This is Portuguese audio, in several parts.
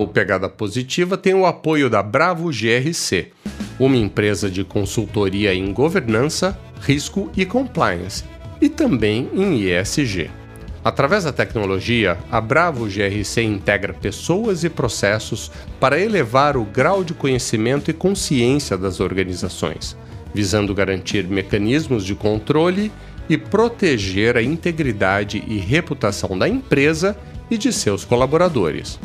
O Pegada Positiva tem o apoio da Bravo GRC, uma empresa de consultoria em governança, risco e compliance, e também em ESG. Através da tecnologia, a Bravo GRC integra pessoas e processos para elevar o grau de conhecimento e consciência das organizações, visando garantir mecanismos de controle e proteger a integridade e reputação da empresa e de seus colaboradores.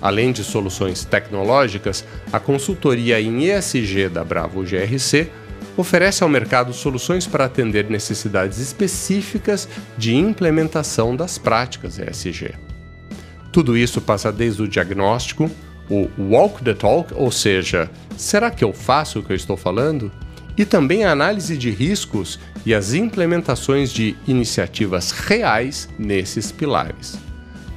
Além de soluções tecnológicas, a consultoria em ESG da Bravo GRC oferece ao mercado soluções para atender necessidades específicas de implementação das práticas ESG. Tudo isso passa desde o diagnóstico, o walk the talk, ou seja, será que eu faço o que eu estou falando? E também a análise de riscos e as implementações de iniciativas reais nesses pilares.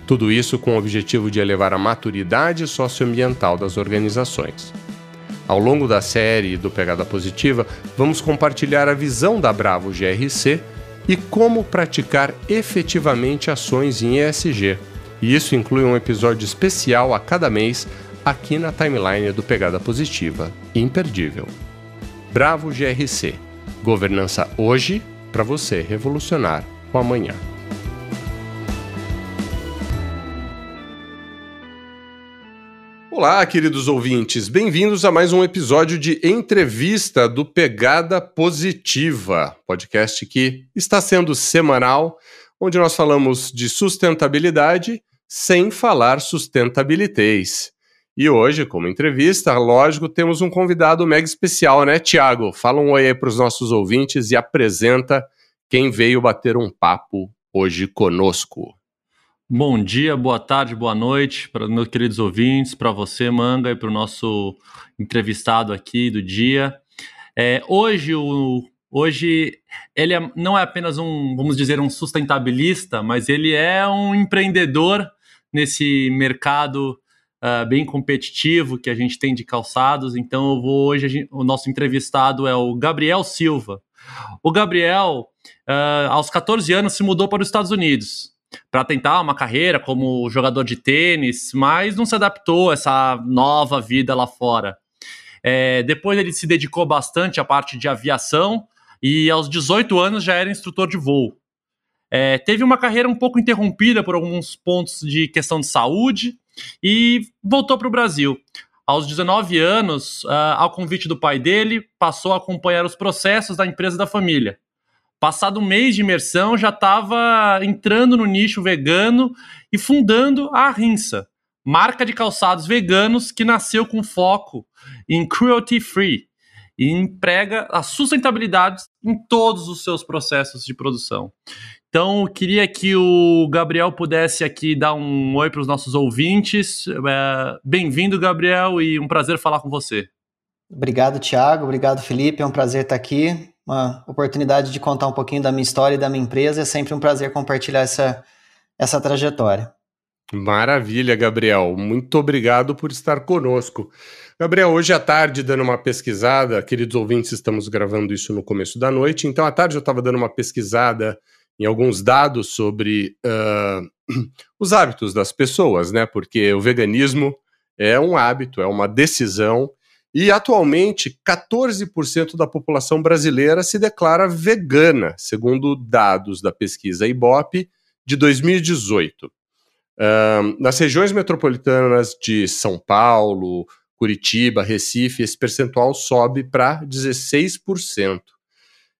Tudo isso com o objetivo de elevar a maturidade socioambiental das organizações. Ao longo da série do Pegada Positiva, vamos compartilhar a visão da Bravo GRC e como praticar efetivamente ações em ESG. E isso inclui um episódio especial a cada mês aqui na timeline do Pegada Positiva. Imperdível. Bravo GRC. Governança hoje para você revolucionar o amanhã. Olá, queridos ouvintes, bem-vindos a mais um episódio de entrevista do Pegada Positiva, podcast que está sendo semanal, onde nós falamos de sustentabilidade sem falar sustentabilitez. E hoje, como entrevista, lógico, temos um convidado mega especial, né, Tiago? Fala um oi aí para os nossos ouvintes e apresenta quem veio bater um papo hoje conosco. Bom dia, boa tarde, boa noite para meus queridos ouvintes, para você, Manga, e para o nosso entrevistado aqui do dia. É, hoje, o, hoje ele é, não é apenas um, vamos dizer, um sustentabilista, mas ele é um empreendedor nesse mercado uh, bem competitivo que a gente tem de calçados. Então, eu vou hoje, gente, o nosso entrevistado é o Gabriel Silva. O Gabriel, uh, aos 14 anos, se mudou para os Estados Unidos para tentar uma carreira como jogador de tênis, mas não se adaptou a essa nova vida lá fora. É, depois ele se dedicou bastante à parte de aviação e aos 18 anos já era instrutor de voo. É, teve uma carreira um pouco interrompida por alguns pontos de questão de saúde e voltou para o Brasil. Aos 19 anos, uh, ao convite do pai dele, passou a acompanhar os processos da empresa da família. Passado um mês de imersão, já estava entrando no nicho vegano e fundando a Rinsa, marca de calçados veganos que nasceu com foco em cruelty free e emprega a sustentabilidade em todos os seus processos de produção. Então, queria que o Gabriel pudesse aqui dar um oi para os nossos ouvintes. É, Bem-vindo, Gabriel, e um prazer falar com você. Obrigado, Thiago. Obrigado, Felipe. É um prazer estar aqui uma oportunidade de contar um pouquinho da minha história e da minha empresa. É sempre um prazer compartilhar essa, essa trajetória. Maravilha, Gabriel. Muito obrigado por estar conosco. Gabriel, hoje à tarde, dando uma pesquisada, queridos ouvintes, estamos gravando isso no começo da noite, então à tarde eu estava dando uma pesquisada em alguns dados sobre uh, os hábitos das pessoas, né? Porque o veganismo é um hábito, é uma decisão e atualmente, 14% da população brasileira se declara vegana, segundo dados da pesquisa Ibope de 2018. nas regiões metropolitanas de São Paulo, Curitiba, Recife, esse percentual sobe para 16%.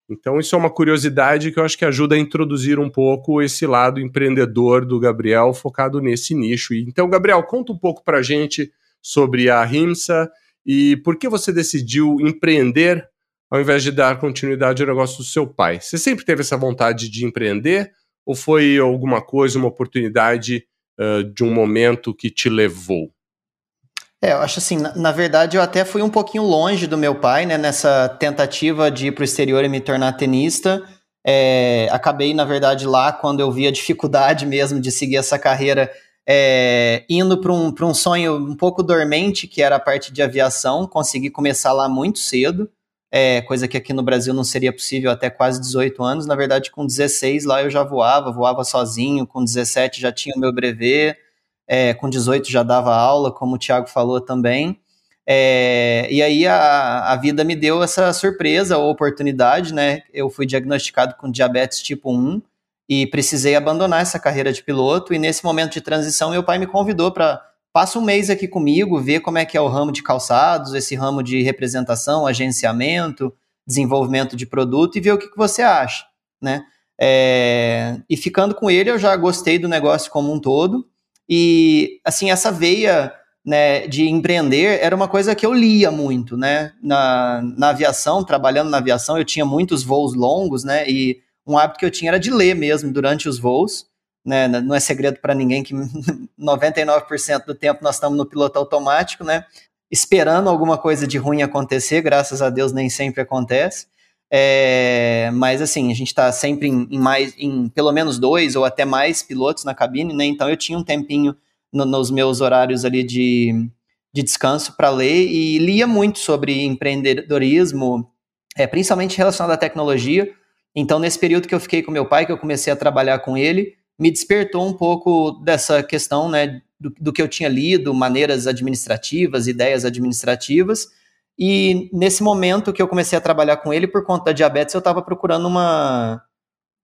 Então, isso é uma curiosidade que eu acho que ajuda a introduzir um pouco esse lado empreendedor do Gabriel, focado nesse nicho. Então, Gabriel, conta um pouco para a gente sobre a RIMSA e por que você decidiu empreender ao invés de dar continuidade ao negócio do seu pai? Você sempre teve essa vontade de empreender ou foi alguma coisa, uma oportunidade uh, de um momento que te levou? É, eu acho assim, na, na, verdade eu até fui um pouquinho longe do meu pai, né, nessa tentativa de ir para o exterior e me tornar tenista. É, acabei, na verdade, lá quando eu vi a dificuldade mesmo de seguir essa carreira, é, indo para um, um sonho um pouco dormente, que era a parte de aviação, consegui começar lá muito cedo, é, coisa que aqui no Brasil não seria possível até quase 18 anos. Na verdade, com 16 lá eu já voava, voava sozinho, com 17 já tinha o meu brevet é, com 18 já dava aula, como o Thiago falou também. É, e aí a, a vida me deu essa surpresa ou oportunidade, né? Eu fui diagnosticado com diabetes tipo 1 e precisei abandonar essa carreira de piloto. E nesse momento de transição, meu pai me convidou para passa um mês aqui comigo, ver como é que é o ramo de calçados, esse ramo de representação, agenciamento, desenvolvimento de produto e ver o que, que você acha, né? É, e ficando com ele, eu já gostei do negócio como um todo. E, assim, essa veia né, de empreender era uma coisa que eu lia muito, né? Na, na aviação, trabalhando na aviação, eu tinha muitos voos longos, né? E um hábito que eu tinha era de ler mesmo durante os voos. Né? Não é segredo para ninguém que 99% do tempo nós estamos no piloto automático, né? Esperando alguma coisa de ruim acontecer, graças a Deus nem sempre acontece. É, mas assim, a gente está sempre em, em, mais, em pelo menos dois ou até mais pilotos na cabine, né? Então eu tinha um tempinho no, nos meus horários ali de, de descanso para ler e lia muito sobre empreendedorismo, é, principalmente relacionado à tecnologia. Então, nesse período que eu fiquei com meu pai, que eu comecei a trabalhar com ele, me despertou um pouco dessa questão, né, do, do que eu tinha lido, maneiras administrativas, ideias administrativas, e nesse momento que eu comecei a trabalhar com ele, por conta da diabetes, eu estava procurando uma,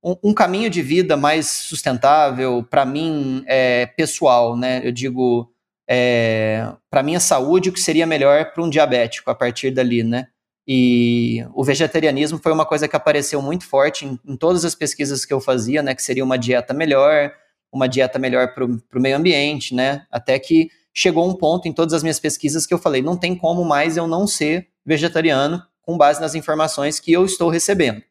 um, um, caminho de vida mais sustentável, para mim, é, pessoal, né? Eu digo, é, para minha saúde, o que seria melhor para um diabético a partir dali, né? E o vegetarianismo foi uma coisa que apareceu muito forte em, em todas as pesquisas que eu fazia, né? Que seria uma dieta melhor, uma dieta melhor para o meio ambiente, né? Até que chegou um ponto em todas as minhas pesquisas que eu falei, não tem como mais eu não ser vegetariano com base nas informações que eu estou recebendo.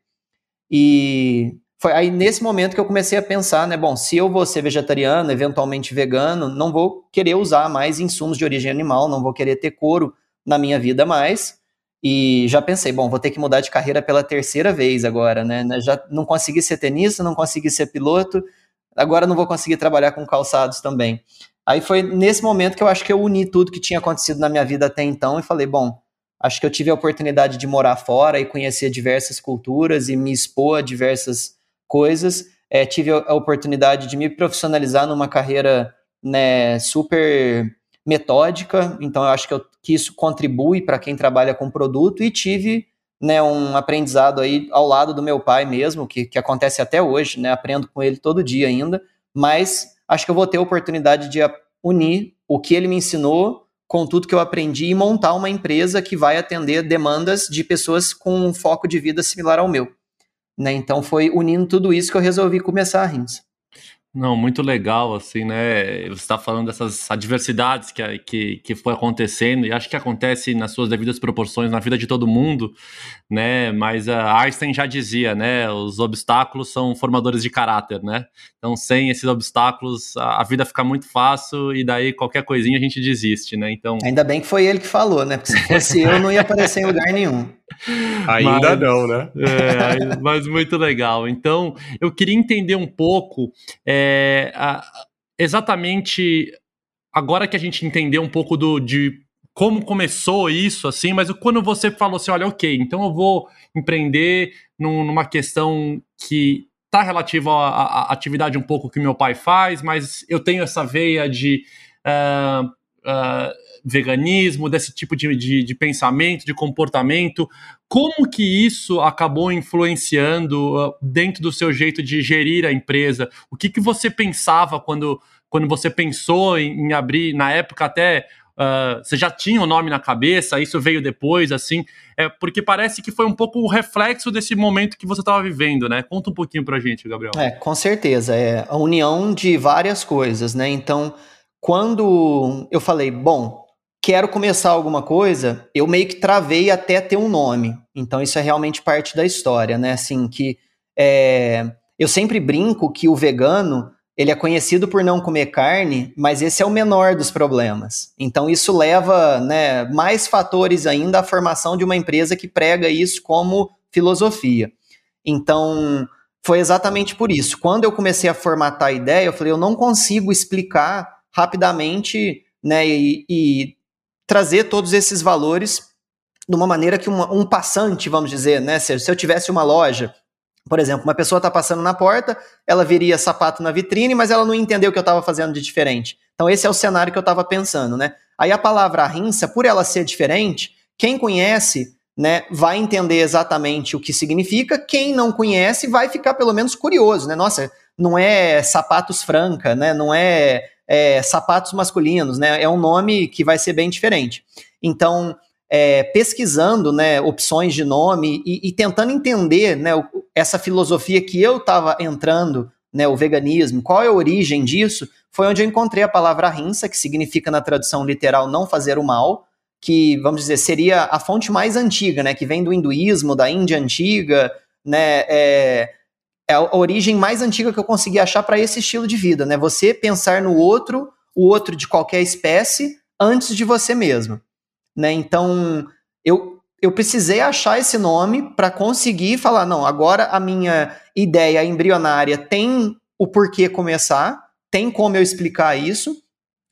E foi aí nesse momento que eu comecei a pensar, né, bom, se eu vou ser vegetariano, eventualmente vegano, não vou querer usar mais insumos de origem animal, não vou querer ter couro na minha vida mais. E já pensei, bom, vou ter que mudar de carreira pela terceira vez agora, né? Já não consegui ser tenista, não consegui ser piloto, agora não vou conseguir trabalhar com calçados também. Aí foi nesse momento que eu acho que eu uni tudo que tinha acontecido na minha vida até então e falei, bom, acho que eu tive a oportunidade de morar fora e conhecer diversas culturas e me expor a diversas coisas. É, tive a oportunidade de me profissionalizar numa carreira né, super metódica, então eu acho que, eu, que isso contribui para quem trabalha com produto e tive né, um aprendizado aí ao lado do meu pai mesmo, que, que acontece até hoje, né, aprendo com ele todo dia ainda, mas acho que eu vou ter a oportunidade de unir o que ele me ensinou com tudo que eu aprendi e montar uma empresa que vai atender demandas de pessoas com um foco de vida similar ao meu. Né? Então foi unindo tudo isso que eu resolvi começar a Rins. Não, muito legal, assim, né? Você está falando dessas adversidades que, que, que foi acontecendo, e acho que acontece nas suas devidas proporções na vida de todo mundo, né? Mas a Einstein já dizia, né? Os obstáculos são formadores de caráter, né? Então, sem esses obstáculos, a, a vida fica muito fácil e daí qualquer coisinha a gente desiste, né? Então... Ainda bem que foi ele que falou, né? Porque se fosse eu, não ia aparecer em lugar nenhum. Ainda mas, não, né? É, mas muito legal. Então, eu queria entender um pouco é, a, exatamente agora que a gente entendeu um pouco do, de como começou isso, assim, mas quando você falou assim, olha, ok, então eu vou empreender num, numa questão que está relativa à, à, atividade um pouco que meu pai faz, mas eu tenho essa veia de uh, uh, veganismo, desse tipo de, de, de, pensamento, de comportamento. Como que isso acabou influenciando uh, dentro do seu jeito de gerir a empresa? O que, que você pensava quando, quando você pensou em, em abrir, na época até Uh, você já tinha o nome na cabeça, isso veio depois, assim, é porque parece que foi um pouco o reflexo desse momento que você estava vivendo, né? Conta um pouquinho pra gente, Gabriel. É, com certeza, é a união de várias coisas, né? Então, quando eu falei, bom, quero começar alguma coisa, eu meio que travei até ter um nome. Então isso é realmente parte da história, né? Assim, que é, eu sempre brinco que o vegano ele é conhecido por não comer carne, mas esse é o menor dos problemas. Então isso leva né, mais fatores ainda à formação de uma empresa que prega isso como filosofia. Então foi exatamente por isso. Quando eu comecei a formatar a ideia, eu falei, eu não consigo explicar rapidamente né, e, e trazer todos esses valores de uma maneira que uma, um passante, vamos dizer, né? Se, se eu tivesse uma loja por exemplo, uma pessoa está passando na porta, ela viria sapato na vitrine, mas ela não entendeu o que eu estava fazendo de diferente. Então, esse é o cenário que eu estava pensando, né? Aí a palavra rinça, por ela ser diferente, quem conhece né, vai entender exatamente o que significa, quem não conhece vai ficar pelo menos curioso, né? Nossa, não é sapatos franca, né? Não é, é sapatos masculinos, né? É um nome que vai ser bem diferente. Então, é, pesquisando né, opções de nome e, e tentando entender né, essa filosofia que eu estava entrando, né, o veganismo, qual é a origem disso, foi onde eu encontrei a palavra rinsa, que significa na tradução literal não fazer o mal, que, vamos dizer, seria a fonte mais antiga, né, que vem do hinduísmo, da Índia antiga, né, é, é a origem mais antiga que eu consegui achar para esse estilo de vida, né, você pensar no outro, o outro de qualquer espécie, antes de você mesmo né? Então, eu, eu precisei achar esse nome para conseguir falar, não, agora a minha ideia embrionária tem o porquê começar, tem como eu explicar isso,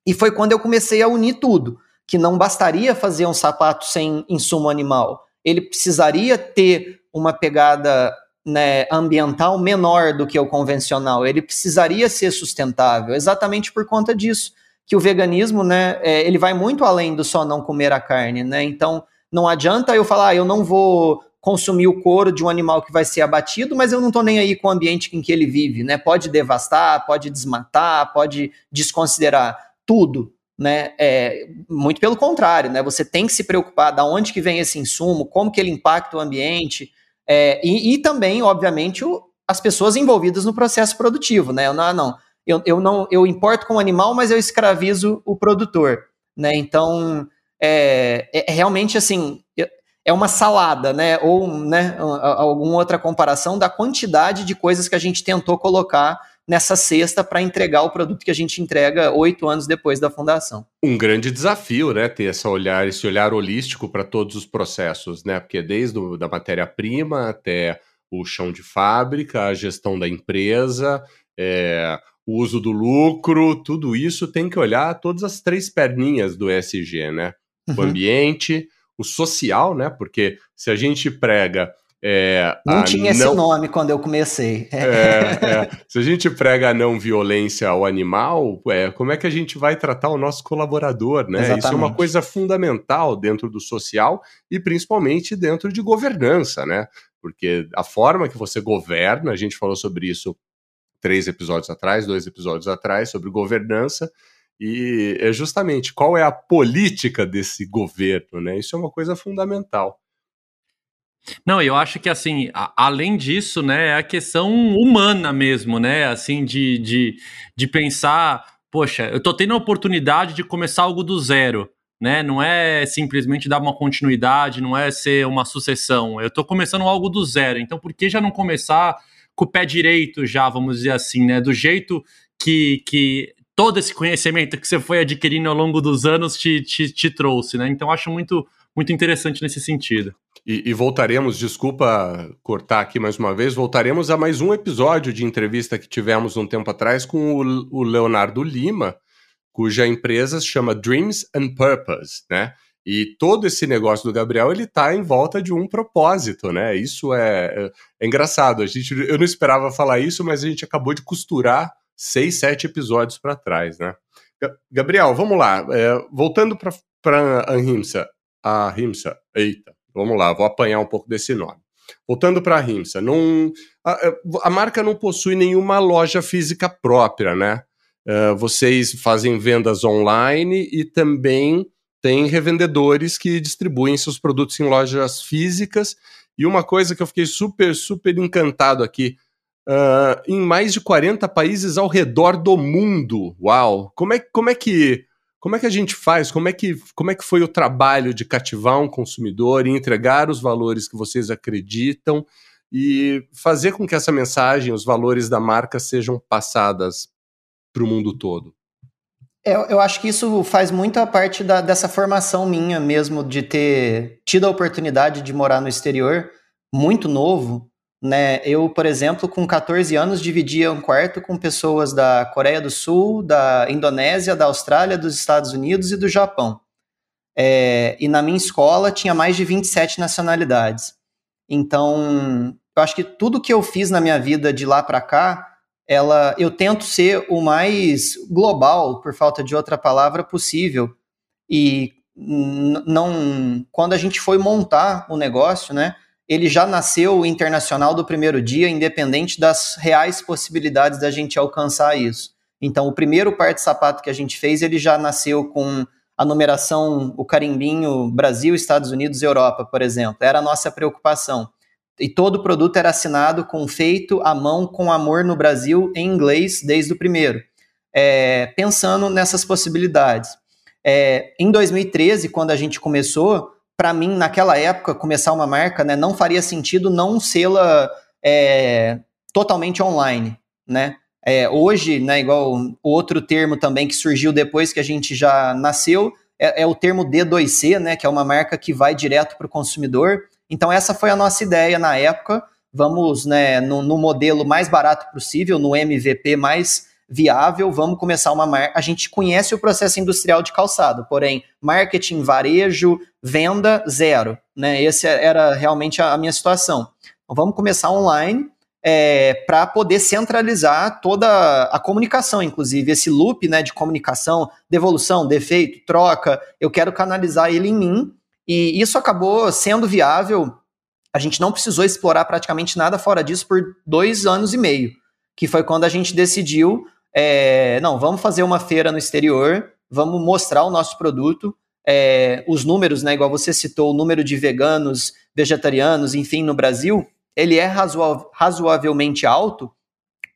e foi quando eu comecei a unir tudo, que não bastaria fazer um sapato sem insumo animal, ele precisaria ter uma pegada né, ambiental menor do que o convencional, ele precisaria ser sustentável, exatamente por conta disso que o veganismo, né, é, ele vai muito além do só não comer a carne, né? Então, não adianta eu falar, ah, eu não vou consumir o couro de um animal que vai ser abatido, mas eu não estou nem aí com o ambiente em que ele vive, né? Pode devastar, pode desmatar, pode desconsiderar tudo, né? É, muito pelo contrário, né? Você tem que se preocupar da onde que vem esse insumo, como que ele impacta o ambiente, é, e, e, também, obviamente, o, as pessoas envolvidas no processo produtivo, né? Não, não, eu, eu não eu importo com o animal, mas eu escravizo o produtor, né? Então é, é, é realmente assim é uma salada, né? Ou né, alguma outra comparação da quantidade de coisas que a gente tentou colocar nessa cesta para entregar o produto que a gente entrega oito anos depois da fundação. Um grande desafio, né? Ter esse olhar, esse olhar holístico para todos os processos, né? Porque desde o, da matéria-prima até o chão de fábrica, a gestão da empresa, é, o uso do lucro, tudo isso tem que olhar todas as três perninhas do ESG, né? Uhum. O ambiente, o social, né? Porque se a gente prega. É, não tinha não... esse nome quando eu comecei. É, é. Se a gente prega a não violência ao animal, é, como é que a gente vai tratar o nosso colaborador, né? Exatamente. Isso é uma coisa fundamental dentro do social e principalmente dentro de governança, né? Porque a forma que você governa, a gente falou sobre isso três episódios atrás, dois episódios atrás, sobre governança, e é justamente qual é a política desse governo, né? Isso é uma coisa fundamental. Não, eu acho que assim, a, além disso, né, é a questão humana mesmo, né? Assim, de, de, de pensar, poxa, eu tô tendo a oportunidade de começar algo do zero. Né? Não é simplesmente dar uma continuidade, não é ser uma sucessão. Eu estou começando algo do zero. Então, por que já não começar com o pé direito já, vamos dizer assim, né? Do jeito que, que todo esse conhecimento que você foi adquirindo ao longo dos anos te, te, te trouxe, né? Então acho muito, muito interessante nesse sentido. E, e, voltaremos, desculpa cortar aqui mais uma vez, voltaremos a mais um episódio de entrevista que tivemos um tempo atrás com o, o Leonardo Lima, cuja empresa se chama Dreams and Purpose, né? E todo esse negócio do Gabriel, ele tá em volta de um propósito, né? Isso é, é, é, engraçado. A gente, eu não esperava falar isso, mas a gente acabou de costurar seis, sete episódios para trás, né? Gabriel, vamos lá. É, voltando para a Rimsa. A Rimsa, eita, vamos lá, vou apanhar um pouco desse nome. Voltando para a Rimsa, não, a, a, marca não possui nenhuma loja física própria, né? Uh, vocês fazem vendas online e também tem revendedores que distribuem seus produtos em lojas físicas. E uma coisa que eu fiquei super, super encantado aqui. Uh, em mais de 40 países ao redor do mundo. Uau! Como é, como é que como é que a gente faz? Como é que, como é que foi o trabalho de cativar um consumidor e entregar os valores que vocês acreditam e fazer com que essa mensagem, os valores da marca sejam passadas para o mundo todo? Eu, eu, acho que isso faz muita parte da, dessa formação minha mesmo, de ter tido a oportunidade de morar no exterior muito novo. Né? Eu, por exemplo, com 14 anos, dividia um quarto com pessoas da Coreia do Sul, da Indonésia, da Austrália, dos Estados Unidos e do Japão. É, e na minha escola tinha mais de 27 nacionalidades. Então, eu acho que tudo que eu fiz na minha vida de lá para cá ela, eu tento ser o mais global, por falta de outra palavra, possível. E não, quando a gente foi montar o negócio, né, ele já nasceu internacional do primeiro dia, independente das reais possibilidades da gente alcançar isso. Então, o primeiro par de sapato que a gente fez, ele já nasceu com a numeração, o carimbinho Brasil, Estados Unidos, Europa, por exemplo. Era a nossa preocupação e todo produto era assinado com feito à mão com amor no Brasil em inglês desde o primeiro, é, pensando nessas possibilidades. É, em 2013, quando a gente começou, para mim, naquela época, começar uma marca né, não faria sentido não sê-la é, totalmente online. Né? É, hoje, né, igual outro termo também que surgiu depois que a gente já nasceu, é, é o termo D2C, né, que é uma marca que vai direto para o consumidor. Então, essa foi a nossa ideia na época. Vamos né, no, no modelo mais barato possível, no MVP mais viável, vamos começar uma marca. A gente conhece o processo industrial de calçado, porém, marketing, varejo, venda, zero. Né? Essa era realmente a, minha situação. Então, vamos começar online é, para poder centralizar toda a comunicação, inclusive esse loop né, de comunicação, devolução, defeito, troca. Eu quero canalizar ele em mim e isso acabou sendo viável. A gente não precisou explorar praticamente nada fora disso por dois anos e meio, que foi quando a gente decidiu, é, não, vamos fazer uma feira no exterior, vamos mostrar o nosso produto, é, os números, né, igual você citou, o número de veganos, vegetarianos, enfim, no Brasil, ele é razoavelmente alto,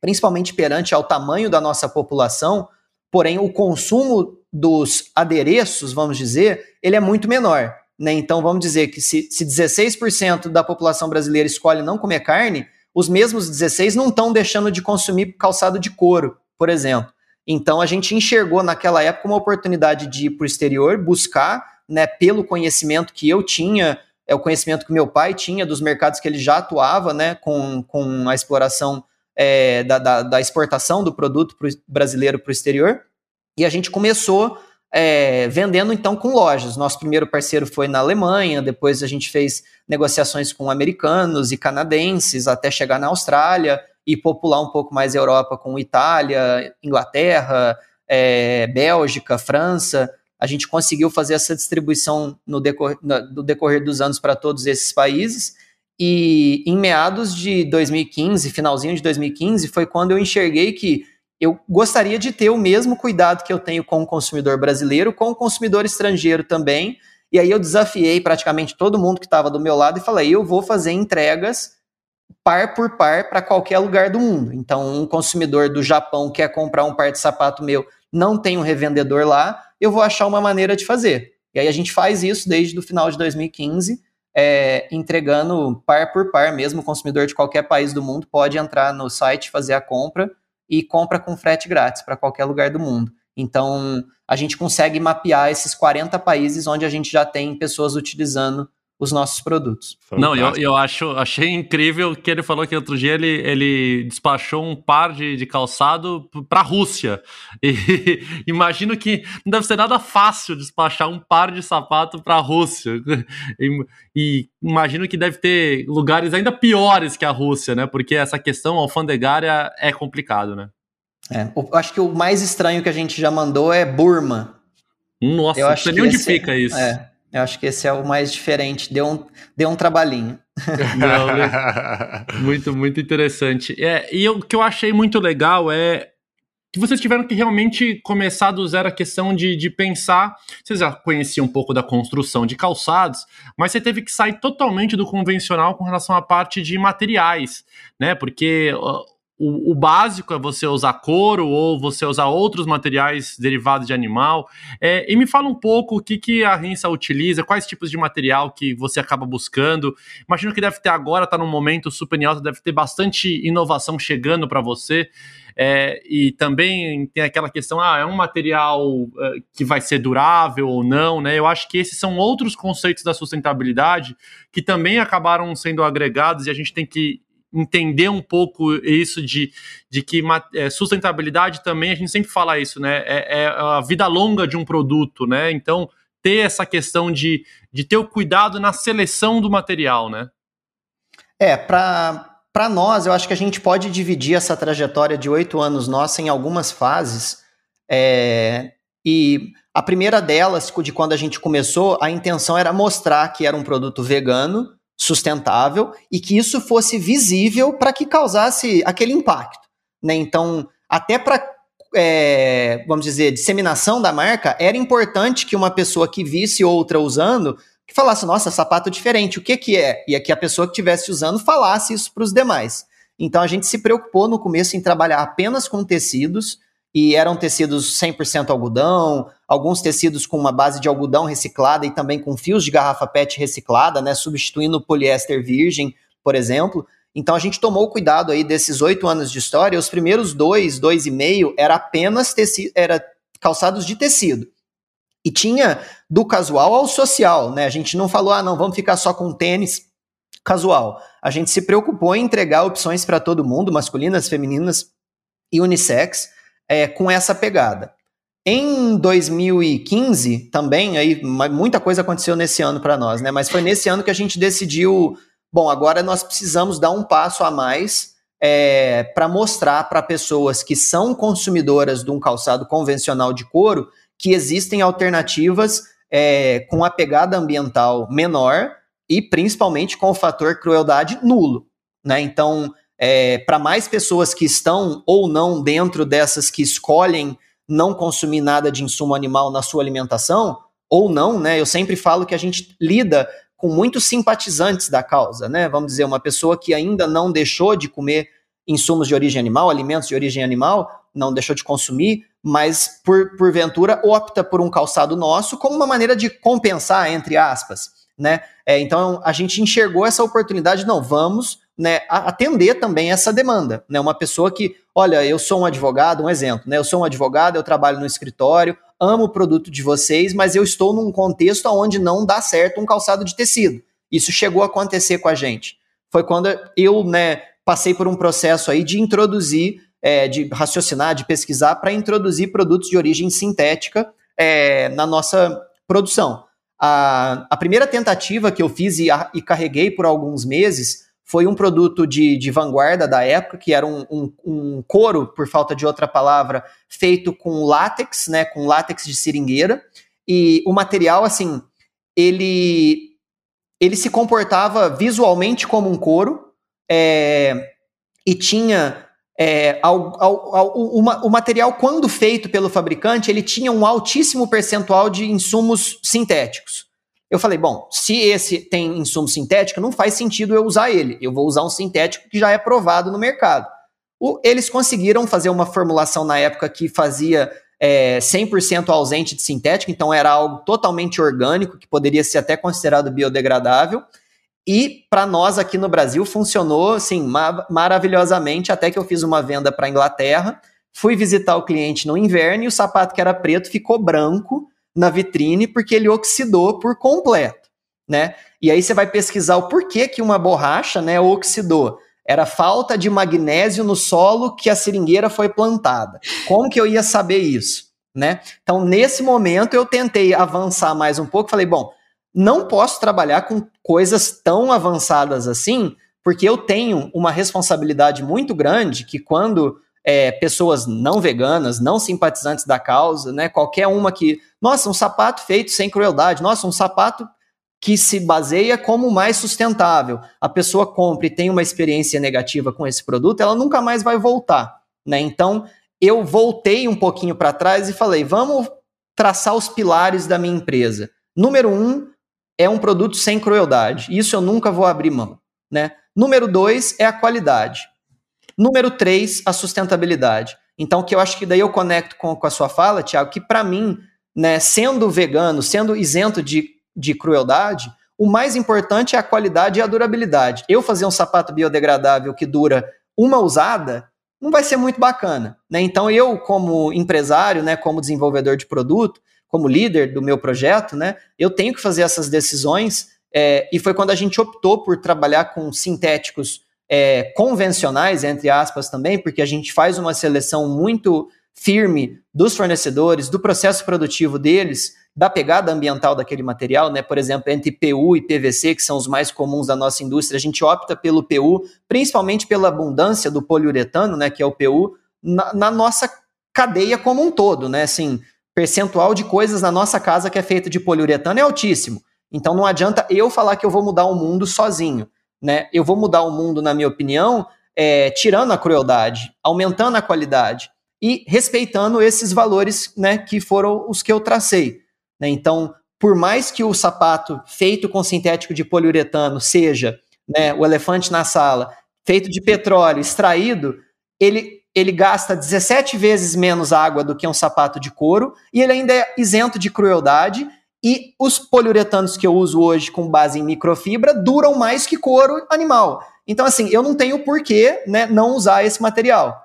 principalmente perante ao tamanho da nossa população, porém o consumo dos adereços, vamos dizer, ele é muito menor. Né? Então, vamos dizer que se, se 16% da população brasileira escolhe não comer carne, os mesmos 16 não estão deixando de consumir calçado de couro, por exemplo. Então, a gente enxergou naquela época uma oportunidade de ir para o exterior, buscar, né, pelo conhecimento que eu tinha, é o conhecimento que meu pai tinha dos mercados que ele já atuava, né, com, com a exploração é, da, da, da exportação do produto pro brasileiro para o exterior. E a gente começou é, vendendo então com lojas. Nosso primeiro parceiro foi na Alemanha, depois a gente fez negociações com americanos e canadenses até chegar na Austrália e popular um pouco mais a Europa com Itália, Inglaterra, é, Bélgica, França. A gente conseguiu fazer essa distribuição no decorrer, no decorrer dos anos para todos esses países. E em meados de 2015, finalzinho de 2015, foi quando eu enxerguei que eu gostaria de ter o mesmo cuidado que eu tenho com o consumidor brasileiro, com o consumidor estrangeiro também. E aí eu desafiei praticamente todo mundo que estava do meu lado e falei: eu vou fazer entregas par por par para qualquer lugar do mundo. Então, um consumidor do Japão quer comprar um par de sapato meu, não tem um revendedor lá, eu vou achar uma maneira de fazer. E aí a gente faz isso desde o final de 2015, é, entregando par por par, mesmo o consumidor de qualquer país do mundo pode entrar no site, fazer a compra e compra com frete grátis para qualquer lugar do mundo. Então, a gente consegue mapear esses 40 países onde a gente já tem pessoas utilizando os nossos produtos. Fantástico. Não, eu, eu acho, achei incrível que ele falou que outro dia ele, ele despachou um par de, de calçado para a Rússia. E imagino que não deve ser nada fácil despachar um par de sapato para a Rússia. E, e, imagino que deve ter lugares ainda piores que a Rússia, né? Porque essa questão alfandegária é complicado, né? É, eu acho que o mais estranho que a gente já mandou é Burma. Nossa, eu não sei nem onde fica isso. É, eu acho que esse é o mais diferente. Deu um, deu um trabalhinho. Não, né? muito, muito interessante. É, e o que eu achei muito legal é que vocês tiveram que realmente começar do zero a questão de, de pensar. Vocês já conheciam um pouco da construção de calçados, mas você teve que sair totalmente do convencional com relação à parte de materiais, né? Porque o, o, básico é você usar couro ou você usar outros materiais derivados de animal. É, e me fala um pouco o que, que a Rinsa utiliza, quais tipos de material que você acaba buscando. Imagino que deve ter agora, está num momento super em alta, deve ter bastante inovação chegando para você. É, e também tem aquela questão, ah, é um material uh, que vai ser durável ou não, né? Eu acho que esses são outros conceitos da sustentabilidade que também acabaram sendo agregados e a gente tem que entender um pouco isso de, de que é, sustentabilidade também, a gente sempre fala isso, né? É, é, a vida longa de um produto, né? Então, ter essa questão de, de ter o cuidado na seleção do material, né? É, para nós, eu acho que a gente pode dividir essa trajetória de oito anos nossa em algumas fases. É, e a primeira delas, de quando a gente começou, a intenção era mostrar que era um produto vegano, sustentável e que isso fosse visível para que causasse aquele impacto. Né? Então, até para, é, vamos dizer, disseminação da marca, era importante que uma pessoa que visse outra usando que falasse, nossa, sapato diferente, o que que é? E que a pessoa que estivesse usando falasse isso para os demais. Então a gente se preocupou no começo em trabalhar apenas com tecidos, e eram tecidos 100% algodão, alguns tecidos com uma base de algodão reciclada e também com fios de garrafa PET reciclada, né, substituindo o poliéster virgem, por exemplo. Então a gente tomou cuidado aí desses oito anos de história, os primeiros dois, dois e meio, era apenas tecido, era calçados de tecido. E tinha do casual ao social, né? A gente não falou, ah, não, vamos ficar só com tênis casual. A gente se preocupou em entregar opções para todo mundo, masculinas, femininas e unissex é, com essa pegada. Em 2015, também, aí muita coisa aconteceu nesse ano para nós, né? Mas foi nesse ano que a gente decidiu, bom, agora nós precisamos dar um passo a mais é, para mostrar para pessoas que são consumidoras de um calçado convencional de couro que existem alternativas é, com a pegada ambiental menor e principalmente com o fator crueldade nulo, né? Então, é, para mais pessoas que estão ou não dentro dessas que escolhem não consumir nada de insumo animal na sua alimentação, ou não, né? Eu sempre falo que a gente lida com muitos simpatizantes da causa, né? Vamos dizer, uma pessoa que ainda não deixou de comer insumos de origem animal, alimentos de origem animal, não deixou de consumir, mas por porventura opta por um calçado nosso como uma maneira de compensar, entre aspas, né? É, então a gente enxergou essa oportunidade, não, vamos né, atender também essa demanda. Né? Uma pessoa que, olha, eu sou um advogado, um exemplo, né? Eu sou um advogado, eu trabalho no escritório, amo o produto de vocês, mas eu estou num contexto onde não dá certo um calçado de tecido. Isso chegou a acontecer com a gente. Foi quando eu, né, passei por um processo aí de introduzir, é, de raciocinar, de pesquisar para introduzir produtos de origem sintética é, na nossa produção. A, a primeira tentativa que eu fiz e, a, e carreguei por alguns meses foi um produto de, de vanguarda da época, que era um, um, um, couro, por falta de outra palavra, feito com látex, né, com látex de seringueira, e o material, assim, ele, ele se comportava visualmente como um couro, é, e tinha é, ao, ao, ao, o, o, material, quando feito pelo fabricante, ele tinha um altíssimo percentual de insumos sintéticos. Eu falei, bom, se esse tem insumo sintético, não faz sentido eu usar ele. Eu vou usar um sintético que já é provado no mercado. O, eles conseguiram fazer uma formulação na época que fazia é, 100% ausente de sintético, então era algo totalmente orgânico, que poderia ser até considerado biodegradável. E para nós aqui no Brasil funcionou assim ma maravilhosamente, até que eu fiz uma venda para a Inglaterra, fui visitar o cliente no inverno e o sapato que era preto ficou branco na vitrine porque ele oxidou por completo, né? E aí você vai pesquisar o porquê que uma borracha, né, oxidou. Era falta de magnésio no solo que a seringueira foi plantada. Como que eu ia saber isso, né? Então, nesse momento eu tentei avançar mais um pouco, falei, bom, não posso trabalhar com coisas tão avançadas assim, porque eu tenho uma responsabilidade muito grande que quando é, pessoas não veganas, não simpatizantes da causa, né? Qualquer uma que, nossa, um sapato feito sem crueldade, nossa, um sapato que se baseia como mais sustentável. A pessoa compra e tem uma experiência negativa com esse produto, ela nunca mais vai voltar, né? Então, eu voltei um pouquinho para trás e falei, vamos traçar os pilares da minha empresa. Número um é um produto sem crueldade. Isso eu nunca vou abrir mão, né? Número dois é a qualidade. Número três, a sustentabilidade. Então, que eu acho que daí eu conecto com, com a sua fala, Tiago, que para mim, né, sendo vegano, sendo isento de, de crueldade, o mais importante é a qualidade e a durabilidade. Eu fazer um sapato biodegradável que dura uma usada não vai ser muito bacana. Né? Então, eu, como empresário, né, como desenvolvedor de produto, como líder do meu projeto, né, eu tenho que fazer essas decisões. É, e foi quando a gente optou por trabalhar com sintéticos é, convencionais, entre aspas, também, porque a gente faz uma seleção muito firme dos fornecedores, do processo produtivo deles, da pegada ambiental daquele material, né? Por exemplo, entre PU e PVC, que são os mais comuns da nossa indústria, a gente opta pelo PU, principalmente pela abundância do poliuretano, né? Que é o PU, na, na nossa cadeia como um todo, né? Assim, percentual de coisas na nossa casa que é feita de poliuretano é altíssimo. Então não adianta eu falar que eu vou mudar o mundo sozinho né? Eu vou mudar o mundo, na minha opinião, é, tirando a crueldade, aumentando a qualidade e respeitando esses valores, né, que foram os que eu tracei. Né? Então, por mais que o sapato feito com sintético de poliuretano seja né, o elefante na sala, feito de petróleo extraído, ele, ele gasta 17 vezes menos água do que um sapato de couro e ele ainda é isento de crueldade e os poliuretanos que eu uso hoje com base em microfibra duram mais que couro animal. Então, assim, eu não tenho porquê né, não usar esse material.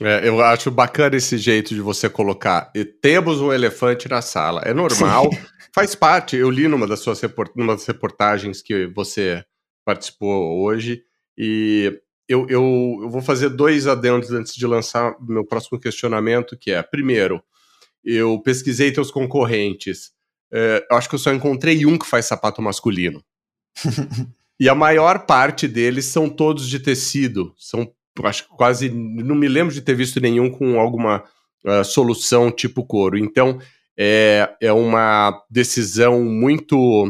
É, eu acho bacana esse jeito de você colocar. E temos um elefante na sala. É normal, faz parte. Eu li numa das suas report numa das reportagens que você participou hoje. E eu, eu, eu vou fazer dois adendos antes de lançar meu próximo questionamento, que é, primeiro, eu pesquisei teus concorrentes é, eu acho que eu só encontrei um que faz sapato masculino. e a maior parte deles são todos de tecido. São, acho que quase. Não me lembro de ter visto nenhum com alguma uh, solução tipo couro. Então, é, é uma decisão muito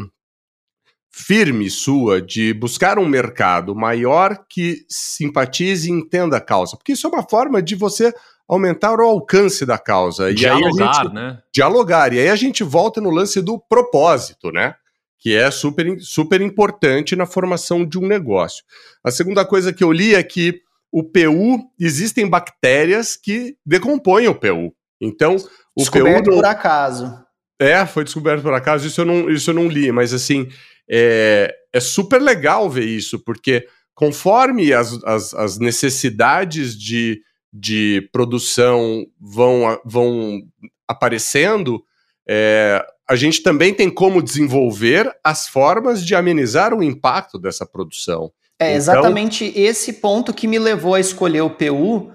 firme sua de buscar um mercado maior que simpatize e entenda a causa. Porque isso é uma forma de você aumentar o alcance da causa. Dialogar, e aí gente, né? Dialogar. E aí a gente volta no lance do propósito, né? Que é super, super importante na formação de um negócio. A segunda coisa que eu li é que o PU, existem bactérias que decompõem o PU. Então, o descoberto PU. Não... por acaso. É, foi descoberto por acaso, isso eu não, isso eu não li, mas assim, é, é super legal ver isso, porque conforme as, as, as necessidades de de produção vão, vão aparecendo, é, a gente também tem como desenvolver as formas de amenizar o impacto dessa produção. É então, exatamente esse ponto que me levou a escolher o PU.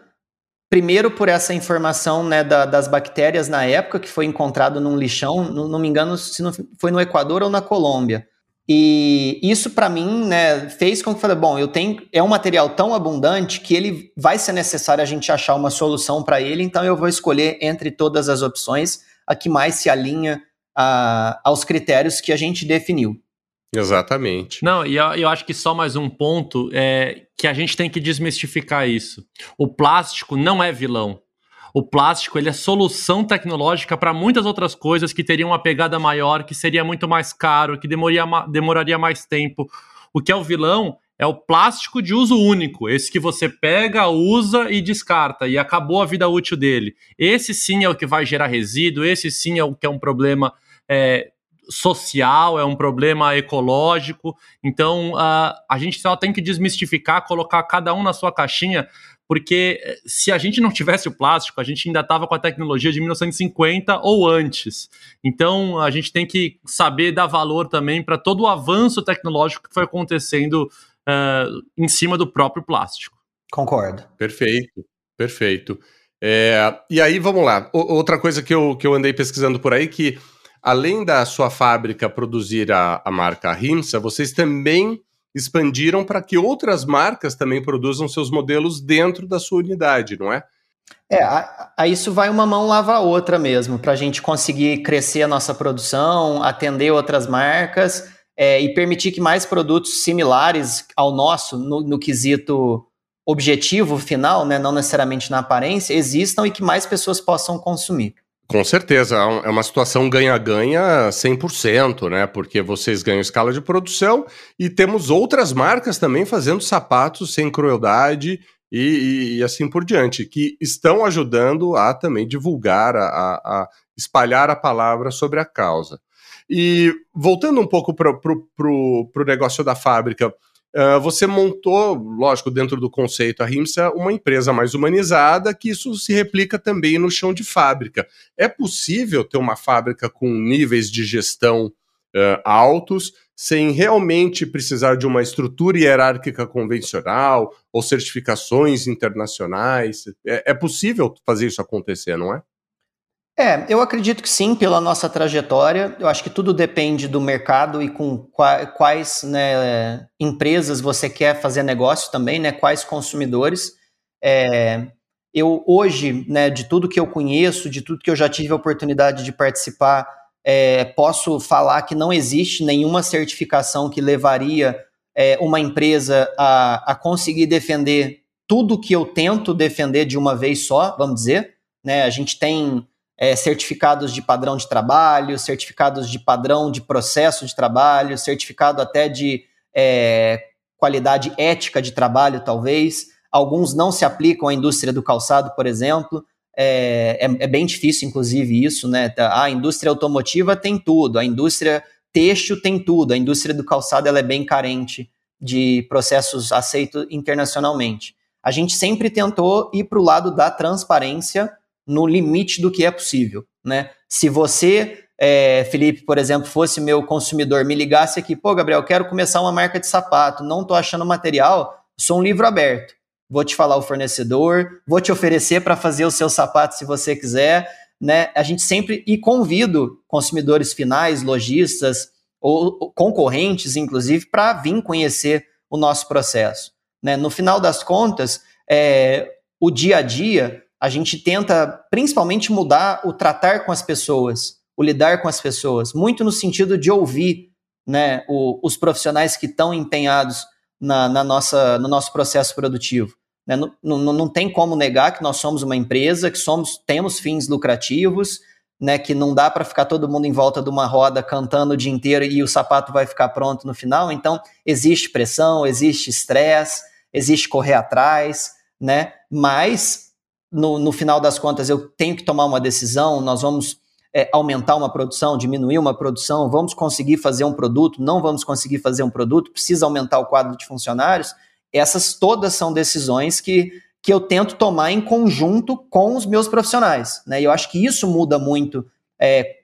Primeiro, por essa informação né, da, das bactérias na época, que foi encontrado num lixão, não, não me engano se não foi no Equador ou na Colômbia. E isso para mim, né, fez com que eu falei, bom, eu tenho é um material tão abundante que ele vai ser necessário a gente achar uma solução para ele, então eu vou escolher entre todas as opções a que mais se alinha a, aos critérios que a gente definiu. Exatamente. Não, e eu, eu acho que só mais um ponto é que a gente tem que desmistificar isso. O plástico não é vilão o plástico ele é solução tecnológica para muitas outras coisas que teriam uma pegada maior, que seria muito mais caro, que demoria, demoraria mais tempo. O que é o vilão é o plástico de uso único, esse que você pega, usa e descarta, e acabou a vida útil dele. Esse sim é o que vai gerar resíduo, esse sim é o que é um problema é, social, é um problema ecológico. Então, uh, a gente só tem que desmistificar, colocar cada um na sua caixinha porque eh, se a gente não tivesse o plástico, a gente ainda estava com a tecnologia de 1950 ou antes. Então, a gente tem que saber dar valor também para todo o avanço tecnológico que foi acontecendo uh, em cima do próprio plástico. Concordo. Perfeito, perfeito. É, e aí, vamos lá. O, outra coisa que eu, que eu andei pesquisando por aí, que além da sua fábrica produzir a, a marca Rimsa, vocês também expandiram para que outras marcas também produzam seus modelos dentro da sua unidade, não é? É, a, a isso vai uma mão lava a outra mesmo, para a gente conseguir crescer a nossa produção, atender outras marcas é, e permitir que mais produtos similares ao nosso, no, no quesito objetivo final, né, não necessariamente na aparência, existam e que mais pessoas possam consumir. Com certeza, é, é uma situação ganha-ganha 100%, né? Porque vocês ganham escala de produção e temos outras marcas também fazendo sapatos sem crueldade e, e, e, assim por diante, que estão ajudando a também divulgar, a, a espalhar a palavra sobre a causa. E voltando um pouco para o negócio da fábrica, uh, você montou, lógico, dentro do conceito a RIMSA, uma empresa mais humanizada, que isso se replica também no chão de fábrica. É possível ter uma fábrica com níveis de gestão uh, altos, sem realmente precisar de uma estrutura hierárquica convencional ou certificações internacionais? É, é possível fazer isso acontecer, não é? É, eu acredito que sim, pela nossa trajetória. Eu acho que tudo depende do mercado e com quais né, empresas você quer fazer negócio também, né? Quais consumidores. É, eu hoje, né, de tudo que eu conheço, de tudo que eu já tive a oportunidade de participar, é, posso falar que não existe nenhuma certificação que levaria é, uma empresa a, a conseguir defender tudo que eu tento defender de uma vez só, vamos dizer. Né? A gente tem é, certificados de padrão de trabalho, certificados de padrão de processo de trabalho, certificado até de é, qualidade ética de trabalho, talvez. Alguns não se aplicam à indústria do calçado, por exemplo. É, é, é bem difícil, inclusive, isso, né? Tá, a indústria automotiva tem tudo, a indústria têxtil tem tudo, a indústria do calçado ela é bem carente de processos aceitos internacionalmente. A gente sempre tentou ir para o lado da transparência no limite do que é possível. Né? Se você, é, Felipe, por exemplo, fosse meu consumidor, me ligasse aqui, pô, Gabriel, quero começar uma marca de sapato, não estou achando material, sou um livro aberto. Vou te falar o fornecedor, vou te oferecer para fazer o seu sapato se você quiser. Né? A gente sempre e convido consumidores finais, lojistas ou concorrentes, inclusive, para vir conhecer o nosso processo. Né? No final das contas, é, o dia a dia a gente tenta principalmente mudar o tratar com as pessoas, o lidar com as pessoas, muito no sentido de ouvir né, o, os profissionais que estão empenhados na, na, nossa, no nosso processo produtivo. Né? Não, não, tem como negar que nós somos uma empresa, que somos temos fins lucrativos, né, que não dá para ficar todo mundo em volta de uma roda cantando o dia inteiro e o sapato vai ficar pronto no final. Então, existe pressão, existe estresse, existe correr atrás, né? Mas no, no final das contas eu tenho que tomar uma decisão, nós vamos é, aumentar uma produção, diminuir uma produção, vamos conseguir fazer um produto, não vamos conseguir fazer um produto, precisa aumentar o quadro de funcionários. Essas todas são decisões que, que eu tento tomar em conjunto com os meus profissionais. Né? E eu acho que isso muda muito é,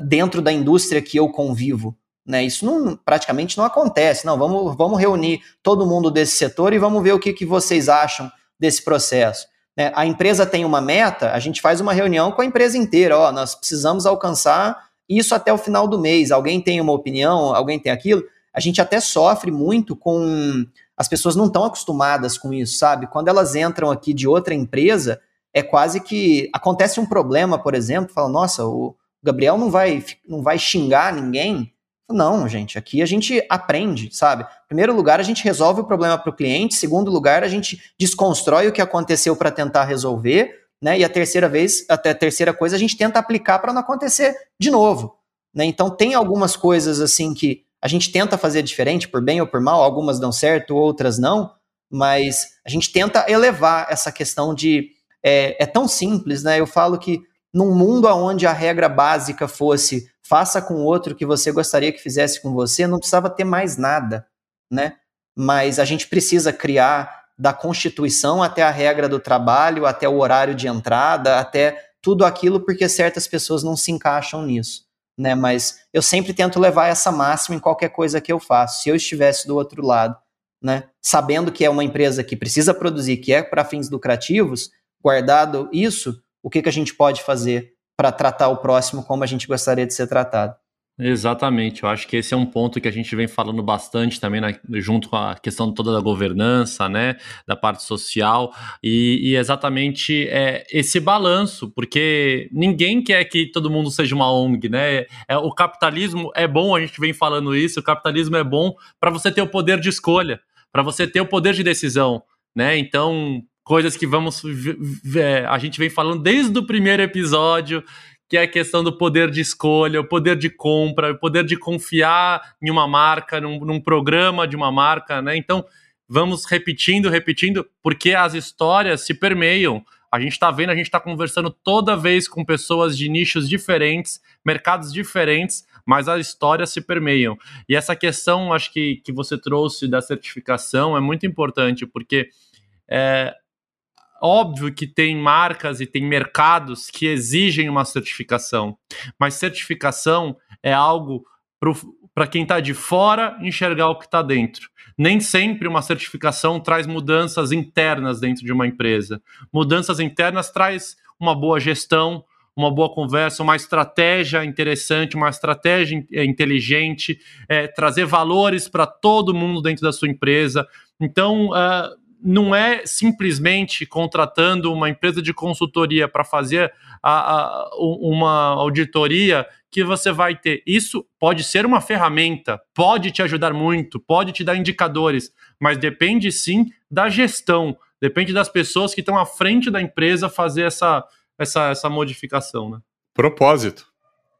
dentro da indústria que eu convivo. Né? Isso não, praticamente não acontece. Não, vamos, vamos reunir todo mundo desse setor e vamos ver o que, que vocês acham desse processo. Né? A empresa tem uma meta, a gente faz uma reunião com a empresa inteira. Ó, nós precisamos alcançar isso até o final do mês. Alguém tem uma opinião, alguém tem aquilo. A gente até sofre muito com. As pessoas não estão acostumadas com isso, sabe? Quando elas entram aqui de outra empresa, é quase que. Acontece um problema, por exemplo, fala, nossa, o Gabriel não vai, não vai xingar ninguém. Não, gente, aqui a gente aprende, sabe? Primeiro lugar, a gente resolve o problema para o cliente. Segundo lugar, a gente desconstrói o que aconteceu para tentar resolver, né? E a terceira vez, até a terceira coisa, a gente tenta aplicar para não acontecer de novo. Né? Então tem algumas coisas assim que a gente tenta fazer diferente, por bem ou por mal, algumas dão certo, outras não, mas a gente tenta elevar essa questão de. É, é tão simples, né? Eu falo que num mundo onde a regra básica fosse faça com o outro o que você gostaria que fizesse com você, não precisava ter mais nada, né? Mas a gente precisa criar da Constituição até a regra do trabalho, até o horário de entrada, até tudo aquilo, porque certas pessoas não se encaixam nisso, né? Mas eu sempre tento levar essa máxima em qualquer coisa que eu faço. Se eu estivesse do outro lado, né, sabendo que é uma empresa que precisa produzir, que é para fins lucrativos, guardado isso, o que, que a gente pode fazer para tratar o próximo como a gente gostaria de ser tratado. Exatamente, eu acho que esse é um ponto que a gente vem falando bastante também, junto com a questão toda da governança, né, da parte social, e, e exatamente é, esse balanço, porque ninguém quer que todo mundo seja uma ONG, né? É, o capitalismo é bom, a gente vem falando isso, o capitalismo é bom para você ter o poder de escolha, para você ter o poder de decisão, né? Então, coisas que vamos a gente vem falando desde o primeiro episódio, que é a questão do poder de escolha, o poder de compra, o poder de confiar em uma marca, num, num programa de uma marca, né? Então, vamos repetindo, repetindo, porque as histórias se permeiam. A gente está vendo, a gente está conversando toda vez com pessoas de nichos diferentes, mercados diferentes, mas as histórias se permeiam. E essa questão, acho que, que você trouxe da certificação é muito importante, porque é óbvio que tem marcas e tem mercados que exigem uma certificação, mas certificação é algo para quem está de fora enxergar o que está dentro. Nem sempre uma certificação traz mudanças internas dentro de uma empresa. Mudanças internas traz uma boa gestão, uma boa conversa, uma estratégia interessante, uma estratégia é, inteligente, é, trazer valores para todo mundo dentro da sua empresa. Então, uh, não é simplesmente contratando uma empresa de consultoria para fazer a, a, uma auditoria que você vai ter. Isso pode ser uma ferramenta, pode te ajudar muito, pode te dar indicadores, mas depende sim da gestão, depende das pessoas que estão à frente da empresa fazer essa, essa, essa modificação. Né? Propósito.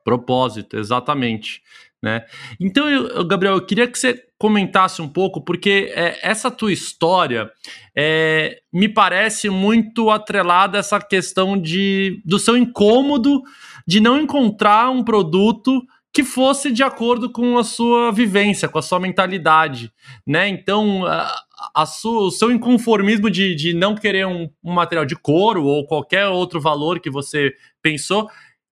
Propósito, exatamente. Né? Então, eu, Gabriel, eu queria que você comentasse um pouco, porque é, essa tua história é, me parece muito atrelada a essa questão de, do seu incômodo de não encontrar um produto que fosse de acordo com a sua vivência, com a sua mentalidade, né? Então, a, a sua, o seu inconformismo de, de não querer um, um material de couro ou qualquer outro valor que você pensou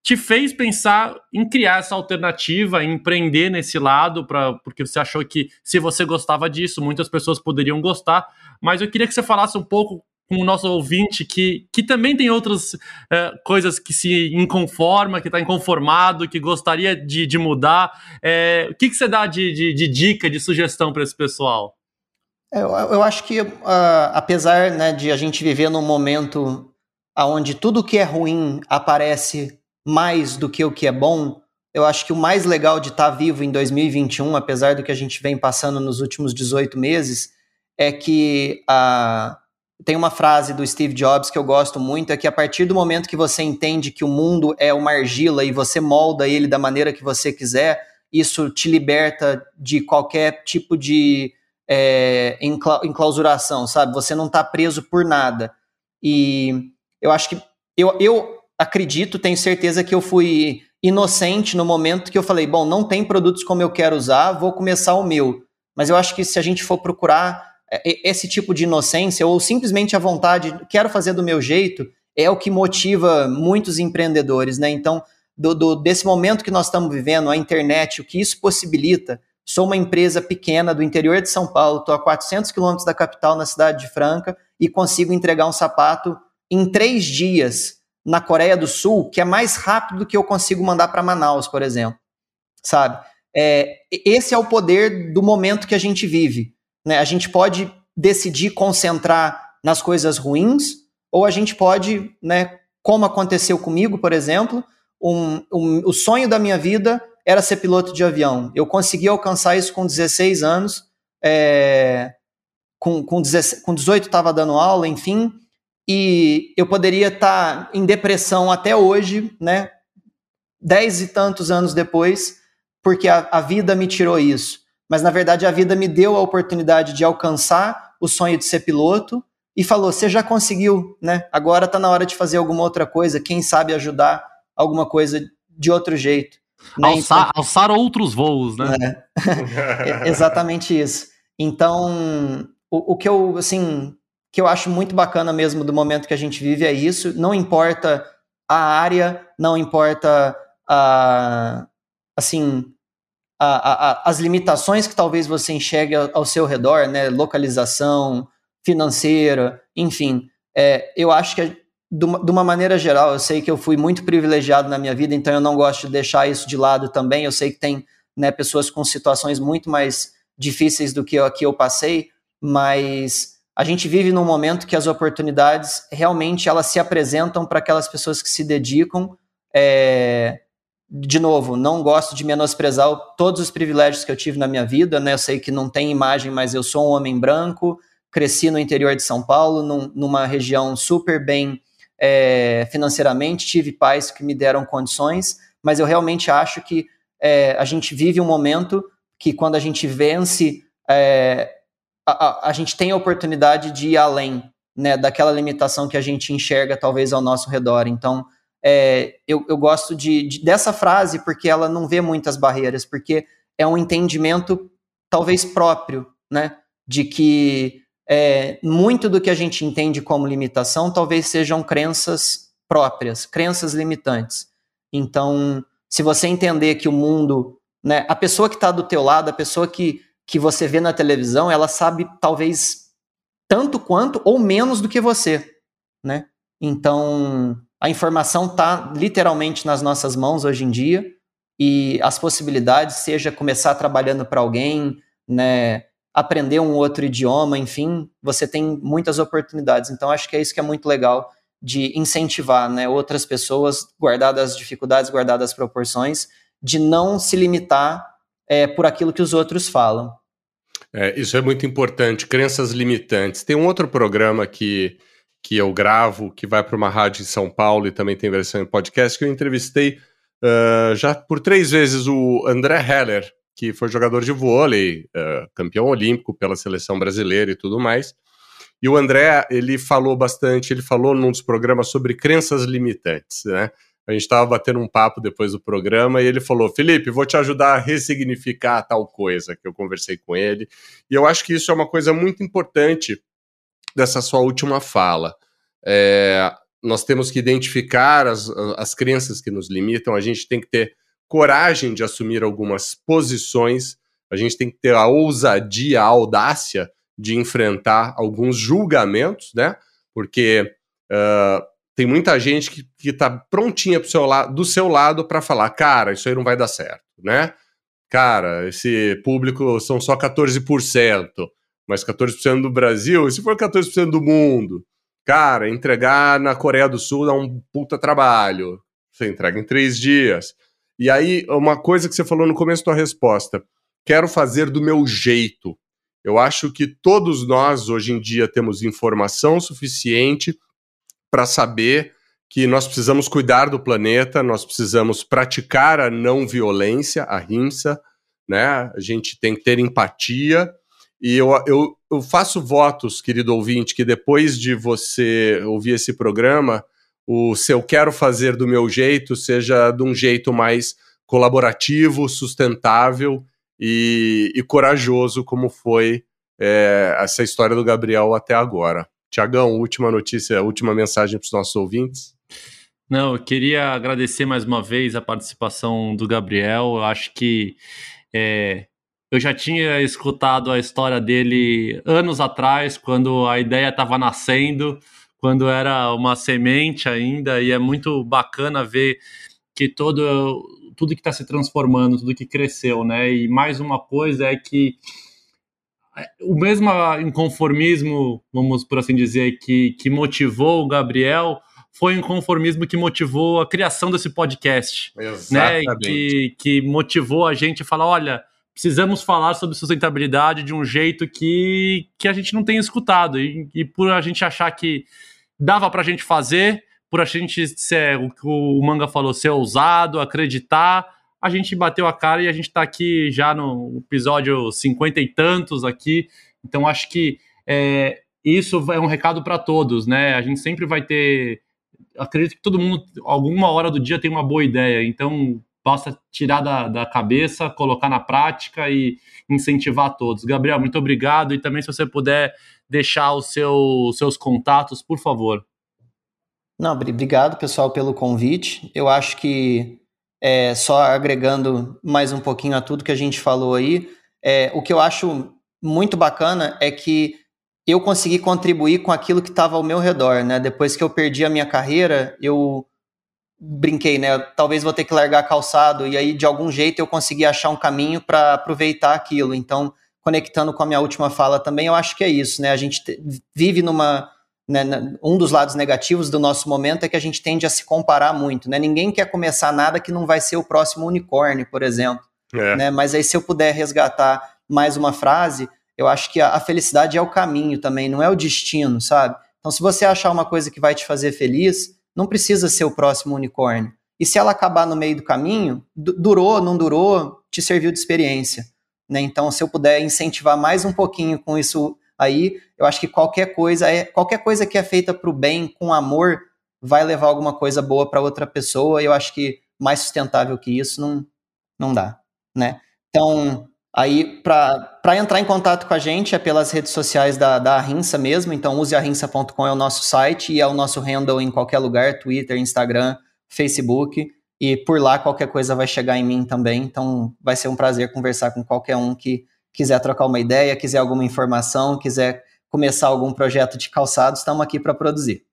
te fez pensar em criar essa alternativa, em empreender nesse lado, pra, porque você achou que se você gostava disso, muitas pessoas poderiam gostar. Mas eu queria que você falasse um pouco com o nosso ouvinte que, que também tem outras uh, coisas que se inconforma, que está inconformado, que gostaria de, de mudar. É, o que, que você dá de, de, de dica, de sugestão para esse pessoal? É, eu, eu acho que, uh, apesar né, de a gente viver num momento onde tudo que é ruim aparece mais do que o que é bom, eu acho que o mais legal de estar tá vivo em 2021, apesar do que a gente vem passando nos últimos 18 meses, é que a. Tem uma frase do Steve Jobs que eu gosto muito, é que a partir do momento que você entende que o mundo é uma argila e você molda ele da maneira que você quiser, isso te liberta de qualquer tipo de é, enclausuração, sabe? Você não está preso por nada. E eu acho que eu, eu acredito, tenho certeza que eu fui inocente no momento que eu falei, bom, não tem produtos como eu quero usar, vou começar o meu. Mas eu acho que se a gente for procurar é, esse tipo de inocência ou simplesmente a vontade, quero fazer do meu jeito, é o que motiva muitos empreendedores, né? Então, do, do, desse momento que nós estamos vivendo, a internet, o que isso possibilita. Sou uma empresa pequena do interior de São Paulo, estou a 400 quilômetros da capital, na cidade de Franca, e consigo entregar um sapato em três dias na Coreia do Sul que é mais rápido do que eu consigo mandar para Manaus, por exemplo. Sabe? É, esse é o poder do momento que a gente vive. Né? A gente pode decidir concentrar nas coisas ruins, ou a gente pode, né, como aconteceu comigo, por exemplo, um, um, o sonho da minha vida era ser piloto de avião. Eu consegui alcançar isso com 16 anos, é, com, com, 16, com 18 estava dando aula, enfim, e eu poderia estar tá em depressão até hoje, né? Dez e tantos anos depois, porque a, a vida me tirou isso. Mas na verdade a vida me deu a oportunidade de alcançar o sonho de ser piloto e falou: você já conseguiu, né? Agora está na hora de fazer alguma outra coisa, quem sabe ajudar alguma coisa de outro jeito. Né? Alçar, então, alçar outros voos, né? É, exatamente isso. Então, o, o que eu, assim, que eu acho muito bacana mesmo do momento que a gente vive é isso. Não importa a área, não importa a, assim, a, a, as limitações que talvez você enxergue ao, ao seu redor, né? Localização, financeira, enfim. É, eu acho que de uma, de uma, maneira geral, eu sei que eu fui muito privilegiado na minha vida, então eu não gosto de deixar isso de lado também. Eu sei que tem né, pessoas com situações muito mais difíceis do que eu, que eu passei, mas a gente vive num momento que as oportunidades realmente elas se apresentam para aquelas pessoas que se dedicam. É, de novo, não gosto de menosprezar todos os privilégios que eu tive na minha vida, né? Eu sei que não tem imagem, mas eu sou um homem branco, cresci no interior de São Paulo, num, numa região super bem é, financeiramente, tive pais que me deram condições, mas eu realmente acho que é, a gente vive um momento que quando a gente vence é, a, a, a gente tem a oportunidade de ir além né, daquela limitação que a gente enxerga talvez ao nosso redor. Então, é, eu, eu, gosto de, de, dessa frase porque ela não vê muitas barreiras, porque é um entendimento talvez próprio, né, de que é, muito do que a gente entende como limitação talvez sejam crenças próprias, crenças limitantes. Então, se você entender que o mundo, né, a pessoa que está do teu lado, a pessoa que, que você vê na televisão, ela sabe talvez tanto quanto ou menos do que você, né? Então, a informação está literalmente nas nossas mãos hoje em dia e as possibilidades, seja começar trabalhando para alguém, né, aprender um outro idioma, enfim, você tem muitas oportunidades. Então, acho que é isso que é muito legal de incentivar, né, outras pessoas, guardadas as dificuldades, guardadas as proporções, de não se limitar é, por aquilo que os outros falam. É, isso é muito importante, crenças limitantes. Tem um outro programa que, que eu gravo, que vai para uma rádio em São Paulo e também tem versão em podcast, que eu entrevistei uh, já por três vezes o André Heller, que foi jogador de vôlei, uh, campeão olímpico pela seleção brasileira e tudo mais. E o André, ele falou bastante, ele falou num dos programas sobre crenças limitantes, né? A gente estava batendo um papo depois do programa e ele falou: Felipe, vou te ajudar a ressignificar tal coisa que eu conversei com ele. E eu acho que isso é uma coisa muito importante dessa sua última fala. É, nós temos que identificar as, as crenças que nos limitam, a gente tem que ter coragem de assumir algumas posições, a gente tem que ter a ousadia, a audácia de enfrentar alguns julgamentos, né? Porque. Uh, tem muita gente que, que tá prontinha pro seu do seu lado para falar, cara, isso aí não vai dar certo, né? Cara, esse público são só 14%, mas 14% do Brasil, e se for 14% do mundo? Cara, entregar na Coreia do Sul dá um puta trabalho. Você entrega em três dias. E aí, uma coisa que você falou no começo da resposta, quero fazer do meu jeito. Eu acho que todos nós, hoje em dia, temos informação suficiente para saber que nós precisamos cuidar do planeta, nós precisamos praticar a não violência, a rimsa, né? A gente tem que ter empatia. E eu, eu, eu faço votos, querido ouvinte, que depois de você ouvir esse programa, o seu quero fazer do meu jeito seja de um jeito mais colaborativo, sustentável e, e corajoso, como foi é, essa história do Gabriel até agora. Tiagão, última notícia, última mensagem para os nossos ouvintes. Não, eu queria agradecer mais uma vez a participação do Gabriel. Eu acho que é, eu já tinha escutado a história dele anos atrás, quando a ideia estava nascendo, quando era uma semente ainda, e é muito bacana ver que todo, tudo que está se transformando, tudo que cresceu, né? E mais uma coisa é que o mesmo inconformismo, vamos por assim dizer, que, que motivou o Gabriel foi o inconformismo que motivou a criação desse podcast. Exatamente. Né? Que, que motivou a gente a falar: olha, precisamos falar sobre sustentabilidade de um jeito que, que a gente não tem escutado. E, e por a gente achar que dava para a gente fazer, por a gente ser, o que o Manga falou, ser ousado, acreditar a gente bateu a cara e a gente está aqui já no episódio cinquenta e tantos aqui. Então acho que é, isso é um recado para todos, né? A gente sempre vai ter. Acredito que todo mundo, alguma hora do dia, tem uma boa ideia. Então possa tirar da, da cabeça, colocar na prática e incentivar todos. Gabriel, muito obrigado. E também, se você puder deixar os seu, seus contatos, por favor. Não, obrigado, pessoal, pelo convite. Eu acho que é, só agregando mais um pouquinho a tudo que a gente falou aí, é, o que eu acho muito bacana é que eu consegui contribuir com aquilo que estava ao meu redor, né? Depois que eu perdi a minha carreira, eu brinquei, né? Talvez vou ter que largar calçado e aí de algum jeito eu consegui achar um caminho para aproveitar aquilo. Então, conectando com a minha última fala também, eu acho que é isso, né? A gente vive numa né, um dos lados negativos do nosso momento é que a gente tende a se comparar muito, né? Ninguém quer começar nada que não vai ser o próximo unicórnio, por exemplo. É. Né? Mas aí, se eu puder resgatar mais uma frase, eu acho que a, a, felicidade é o caminho também, não é o destino, sabe? Então, se você achar uma coisa que vai te fazer feliz, não precisa ser o próximo unicórnio. E se ela acabar no meio do caminho, durou, não durou, te serviu de experiência. Né? Então, se eu puder incentivar mais um pouquinho com isso aí, eu acho que qualquer coisa é qualquer coisa que é feita para o bem, com amor, vai levar alguma coisa boa para outra pessoa. E eu acho que mais sustentável que isso não, não dá, né? Então, aí para entrar em contato com a gente é pelas redes sociais da, da Arrinça mesmo. Então, usearrinça.com é o nosso site e é o nosso handle em qualquer lugar, Twitter, Instagram, Facebook. E por lá qualquer coisa vai chegar em mim também. Então, vai ser um prazer conversar com qualquer um que quiser trocar uma ideia, quiser alguma informação, quiser começar algum projeto de calçado, estamos aqui para produzir.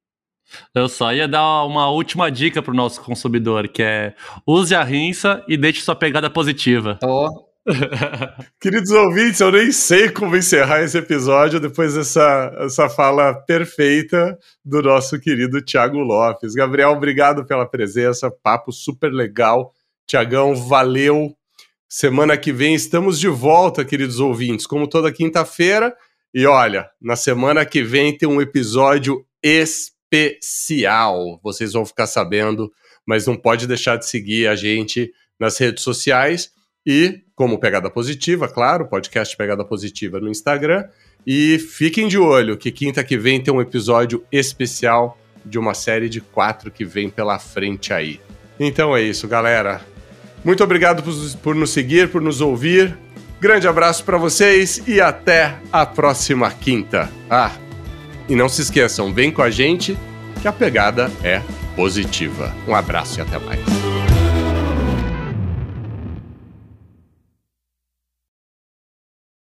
Eu só ia dar uma última dica para o nosso consumidor, que é use a rinça e deixe sua pegada positiva. Oh. Queridos ouvintes, eu nem sei como encerrar esse episódio depois dessa essa fala perfeita do nosso querido Tiago Lopes. Gabriel, obrigado pela presença, papo super legal. Tiagão, valeu. Semana que vem estamos de volta, queridos ouvintes, como toda quinta-feira. E olha, na semana que vem tem um episódio especial. Vocês vão ficar sabendo, mas não pode deixar de seguir a gente nas redes sociais e, como Pegada Positiva, claro, podcast Pegada Positiva no Instagram. E fiquem de olho que quinta que vem tem um episódio especial de uma série de quatro que vem pela frente aí. Então é isso, galera. Muito obrigado por, por nos seguir, por nos ouvir. Grande abraço para vocês e até a próxima quinta. Ah, e não se esqueçam, vem com a gente que a pegada é positiva. Um abraço e até mais.